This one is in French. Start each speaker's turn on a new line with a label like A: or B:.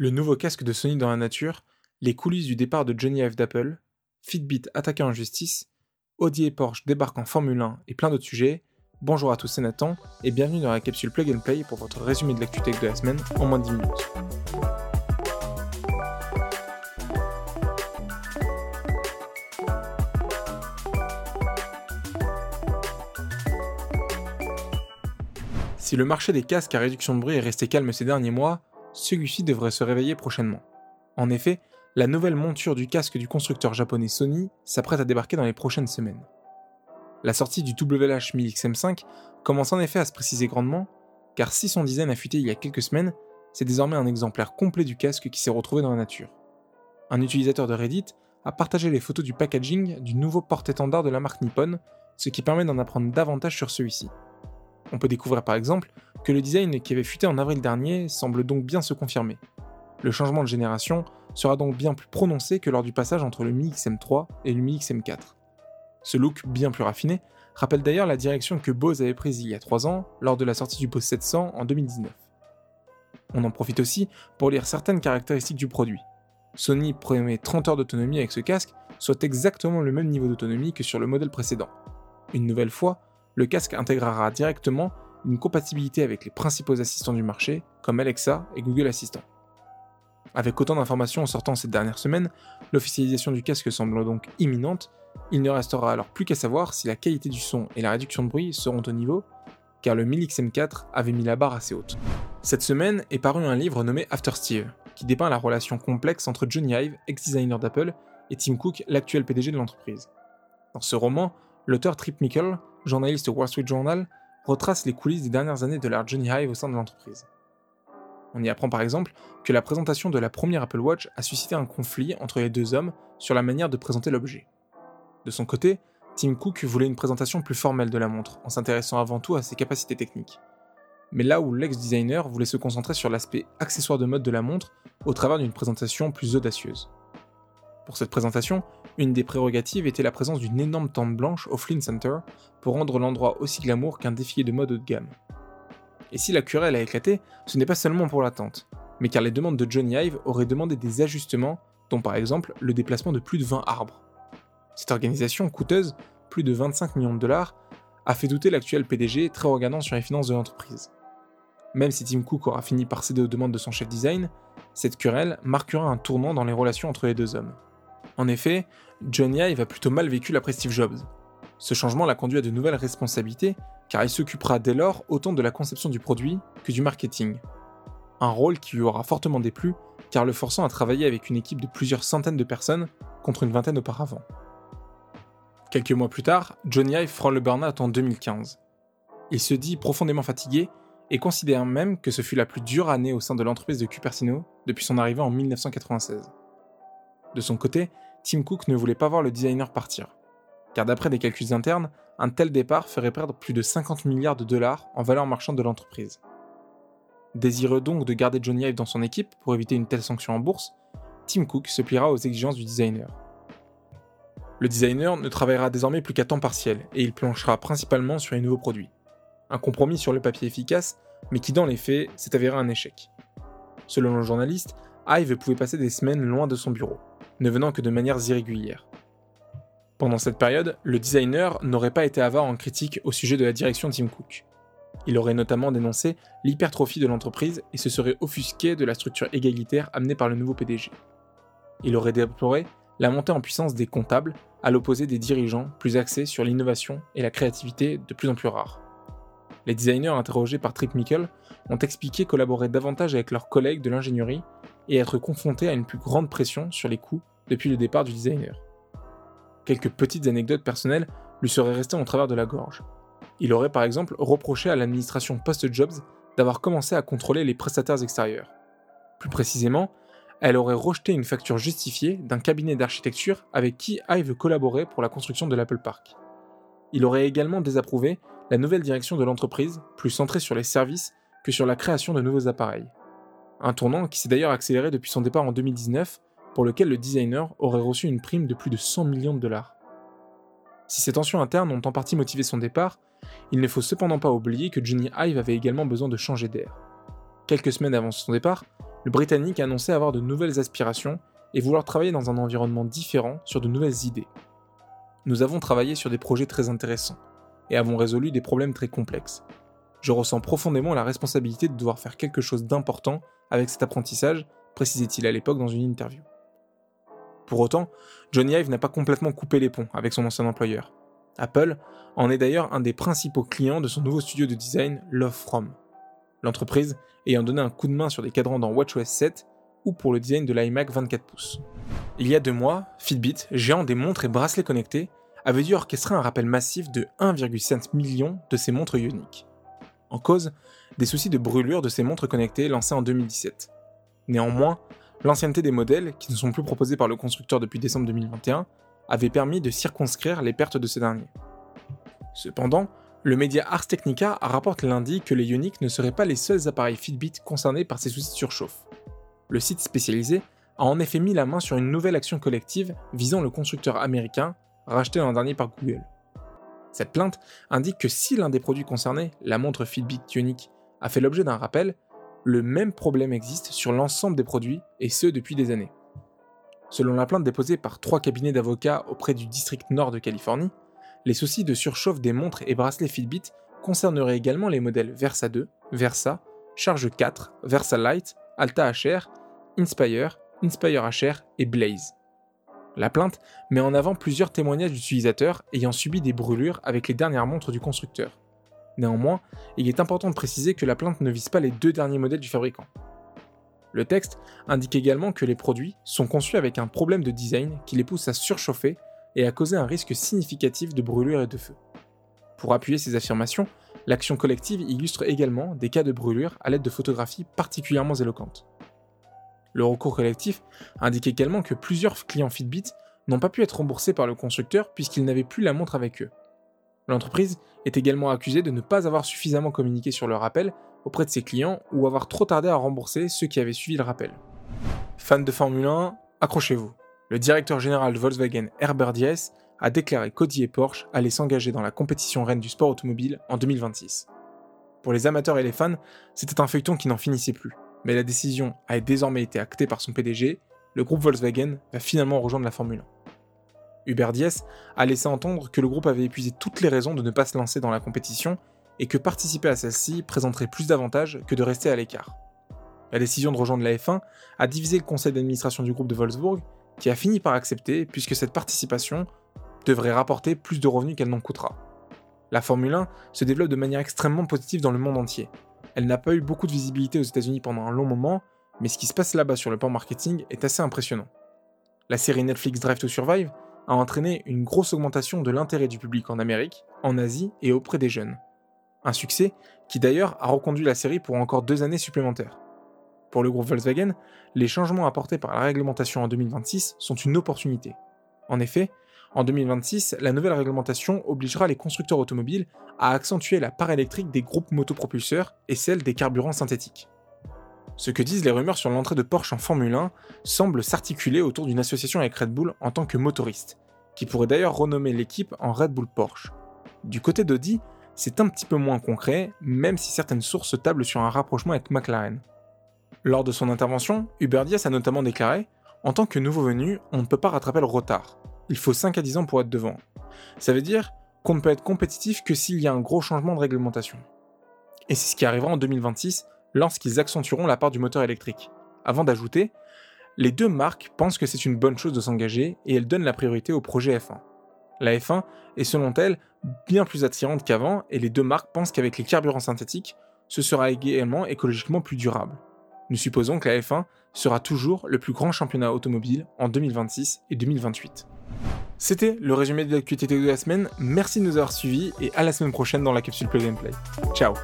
A: le nouveau casque de Sony dans la nature, les coulisses du départ de Johnny Ive d'Apple, Fitbit attaqué en justice, Audi et Porsche débarquent en Formule 1 et plein d'autres sujets. Bonjour à tous, c'est Nathan et bienvenue dans la capsule Plug and Play pour votre résumé de l'actu tech de la semaine en moins de 10 minutes. Si le marché des casques à réduction de bruit est resté calme ces derniers mois, celui-ci devrait se réveiller prochainement. En effet, la nouvelle monture du casque du constructeur japonais Sony s'apprête à débarquer dans les prochaines semaines. La sortie du WH 1000XM5 commence en effet à se préciser grandement, car si son design a fuité il y a quelques semaines, c'est désormais un exemplaire complet du casque qui s'est retrouvé dans la nature. Un utilisateur de Reddit a partagé les photos du packaging du nouveau porte-étendard de la marque Nippon, ce qui permet d'en apprendre davantage sur celui-ci. On peut découvrir par exemple que le design qui avait fuité en avril dernier semble donc bien se confirmer. Le changement de génération sera donc bien plus prononcé que lors du passage entre le Mi XM3 et le Mi XM4. Ce look bien plus raffiné rappelle d'ailleurs la direction que Bose avait prise il y a 3 ans lors de la sortie du Bose 700 en 2019. On en profite aussi pour lire certaines caractéristiques du produit. Sony promet 30 heures d'autonomie avec ce casque, soit exactement le même niveau d'autonomie que sur le modèle précédent. Une nouvelle fois, le casque intégrera directement une compatibilité avec les principaux assistants du marché, comme Alexa et Google Assistant. Avec autant d'informations sortant cette dernière semaine, l'officialisation du casque semble donc imminente, il ne restera alors plus qu'à savoir si la qualité du son et la réduction de bruit seront au niveau, car le 1000XM4 avait mis la barre assez haute. Cette semaine est paru un livre nommé After Steve, qui dépeint la relation complexe entre Johnny Ive, ex-designer d'Apple, et Tim Cook, l'actuel PDG de l'entreprise. Dans ce roman, l'auteur Trip Mickle journaliste Wall Street Journal, retrace les coulisses des dernières années de l'art Johnny Hive au sein de l'entreprise. On y apprend par exemple que la présentation de la première Apple Watch a suscité un conflit entre les deux hommes sur la manière de présenter l'objet. De son côté, Tim Cook voulait une présentation plus formelle de la montre, en s'intéressant avant tout à ses capacités techniques. Mais là où l'ex-designer voulait se concentrer sur l'aspect accessoire de mode de la montre au travers d'une présentation plus audacieuse. Pour cette présentation, une des prérogatives était la présence d'une énorme tente blanche au Flynn Center pour rendre l'endroit aussi glamour qu'un défilé de mode haut de gamme. Et si la querelle a éclaté, ce n'est pas seulement pour la tente, mais car les demandes de Johnny Ive auraient demandé des ajustements, dont par exemple le déplacement de plus de 20 arbres. Cette organisation coûteuse, plus de 25 millions de dollars, a fait douter l'actuel PDG très regardant sur les finances de l'entreprise. Même si Tim Cook aura fini par céder aux demandes de son chef design, cette querelle marquera un tournant dans les relations entre les deux hommes. En effet, Johnny Ive a plutôt mal vécu la Steve Jobs. Ce changement l'a conduit à de nouvelles responsabilités, car il s'occupera dès lors autant de la conception du produit que du marketing. Un rôle qui lui aura fortement déplu, car le forçant à travailler avec une équipe de plusieurs centaines de personnes contre une vingtaine auparavant. Quelques mois plus tard, Johnny Ive prend le burn-out en 2015. Il se dit profondément fatigué et considère même que ce fut la plus dure année au sein de l'entreprise de Cupertino depuis son arrivée en 1996. De son côté, Tim Cook ne voulait pas voir le designer partir, car d'après des calculs internes, un tel départ ferait perdre plus de 50 milliards de dollars en valeur marchande de l'entreprise. Désireux donc de garder Johnny Ive dans son équipe pour éviter une telle sanction en bourse, Tim Cook se pliera aux exigences du designer. Le designer ne travaillera désormais plus qu'à temps partiel et il planchera principalement sur les nouveaux produits. Un compromis sur le papier efficace, mais qui dans les faits s'est avéré un échec. Selon le journaliste, Ive pouvait passer des semaines loin de son bureau ne venant que de manières irrégulières. Pendant cette période, le designer n'aurait pas été avare en critique au sujet de la direction de Tim Cook. Il aurait notamment dénoncé l'hypertrophie de l'entreprise et se serait offusqué de la structure égalitaire amenée par le nouveau PDG. Il aurait déploré la montée en puissance des comptables, à l'opposé des dirigeants plus axés sur l'innovation et la créativité de plus en plus rares. Les designers interrogés par Trip Mickle ont expliqué collaborer davantage avec leurs collègues de l'ingénierie et être confrontés à une plus grande pression sur les coûts depuis le départ du designer. Quelques petites anecdotes personnelles lui seraient restées au travers de la gorge. Il aurait par exemple reproché à l'administration post-Jobs d'avoir commencé à contrôler les prestataires extérieurs. Plus précisément, elle aurait rejeté une facture justifiée d'un cabinet d'architecture avec qui Ive collaborait pour la construction de l'Apple Park. Il aurait également désapprouvé la nouvelle direction de l'entreprise, plus centrée sur les services que sur la création de nouveaux appareils. Un tournant qui s'est d'ailleurs accéléré depuis son départ en 2019 pour lequel le designer aurait reçu une prime de plus de 100 millions de dollars. Si ces tensions internes ont en partie motivé son départ, il ne faut cependant pas oublier que Johnny Ive avait également besoin de changer d'air. Quelques semaines avant son départ, le Britannique annonçait avoir de nouvelles aspirations et vouloir travailler dans un environnement différent sur de nouvelles idées. Nous avons travaillé sur des projets très intéressants et avons résolu des problèmes très complexes. Je ressens profondément la responsabilité de devoir faire quelque chose d'important avec cet apprentissage, précisait-il à l'époque dans une interview. Pour autant, Johnny Ive n'a pas complètement coupé les ponts avec son ancien employeur. Apple en est d'ailleurs un des principaux clients de son nouveau studio de design Love From. L'entreprise ayant donné un coup de main sur des cadrans dans WatchOS 7 ou pour le design de l'iMac 24 pouces. Il y a deux mois, Fitbit, géant des montres et bracelets connectés, avait dû orchestrer un rappel massif de 1,5 million de ses montres ioniques. En cause, des soucis de brûlure de ces montres connectées lancées en 2017. Néanmoins, l'ancienneté des modèles, qui ne sont plus proposés par le constructeur depuis décembre 2021, avait permis de circonscrire les pertes de ces derniers. Cependant, le média Ars Technica rapporte lundi que les Ioniq ne seraient pas les seuls appareils Fitbit concernés par ces soucis de surchauffe. Le site spécialisé a en effet mis la main sur une nouvelle action collective visant le constructeur américain, racheté l'an dernier par Google. Cette plainte indique que si l'un des produits concernés, la montre Fitbit Ioniq, a fait l'objet d'un rappel, le même problème existe sur l'ensemble des produits, et ce depuis des années. Selon la plainte déposée par trois cabinets d'avocats auprès du district nord de Californie, les soucis de surchauffe des montres et bracelets Fitbit concerneraient également les modèles Versa 2, Versa, Charge 4, Versa Lite, Alta HR, Inspire, Inspire HR et Blaze. La plainte met en avant plusieurs témoignages d'utilisateurs ayant subi des brûlures avec les dernières montres du constructeur. Néanmoins, il est important de préciser que la plainte ne vise pas les deux derniers modèles du fabricant. Le texte indique également que les produits sont conçus avec un problème de design qui les pousse à surchauffer et à causer un risque significatif de brûlure et de feu. Pour appuyer ces affirmations, l'action collective illustre également des cas de brûlure à l'aide de photographies particulièrement éloquentes. Le recours collectif indique également que plusieurs clients Fitbit n'ont pas pu être remboursés par le constructeur puisqu'ils n'avaient plus la montre avec eux. L'entreprise est également accusée de ne pas avoir suffisamment communiqué sur le rappel auprès de ses clients ou avoir trop tardé à rembourser ceux qui avaient suivi le rappel. Fans de Formule 1, accrochez-vous. Le directeur général de Volkswagen Herbert Diess a déclaré qu'Audi et Porsche allaient s'engager dans la compétition reine du sport automobile en 2026. Pour les amateurs et les fans, c'était un feuilleton qui n'en finissait plus mais la décision a désormais été actée par son PDG, le groupe Volkswagen va finalement rejoindre la Formule 1. Hubert Diess a laissé entendre que le groupe avait épuisé toutes les raisons de ne pas se lancer dans la compétition et que participer à celle-ci présenterait plus d'avantages que de rester à l'écart. La décision de rejoindre la F1 a divisé le conseil d'administration du groupe de Wolfsburg, qui a fini par accepter puisque cette participation devrait rapporter plus de revenus qu'elle n'en coûtera. La Formule 1 se développe de manière extrêmement positive dans le monde entier, elle n'a pas eu beaucoup de visibilité aux États-Unis pendant un long moment, mais ce qui se passe là-bas sur le plan marketing est assez impressionnant. La série Netflix Drive to Survive a entraîné une grosse augmentation de l'intérêt du public en Amérique, en Asie et auprès des jeunes. Un succès qui d'ailleurs a reconduit la série pour encore deux années supplémentaires. Pour le groupe Volkswagen, les changements apportés par la réglementation en 2026 sont une opportunité. En effet, en 2026, la nouvelle réglementation obligera les constructeurs automobiles à accentuer la part électrique des groupes motopropulseurs et celle des carburants synthétiques. Ce que disent les rumeurs sur l'entrée de Porsche en Formule 1 semble s'articuler autour d'une association avec Red Bull en tant que motoriste, qui pourrait d'ailleurs renommer l'équipe en Red Bull Porsche. Du côté d'Audi, c'est un petit peu moins concret, même si certaines sources tablent sur un rapprochement avec McLaren. Lors de son intervention, Hubert Dias a notamment déclaré En tant que nouveau venu, on ne peut pas rattraper le retard il faut 5 à 10 ans pour être devant. Ça veut dire qu'on ne peut être compétitif que s'il y a un gros changement de réglementation. Et c'est ce qui arrivera en 2026 lorsqu'ils accentueront la part du moteur électrique. Avant d'ajouter, les deux marques pensent que c'est une bonne chose de s'engager et elles donnent la priorité au projet F1. La F1 est selon elles bien plus attirante qu'avant et les deux marques pensent qu'avec les carburants synthétiques, ce sera également écologiquement plus durable. Nous supposons que la F1 sera toujours le plus grand championnat automobile en 2026 et 2028. C'était le résumé de l'actualité de la semaine. Merci de nous avoir suivis et à la semaine prochaine dans la capsule Plug and Play. Ciao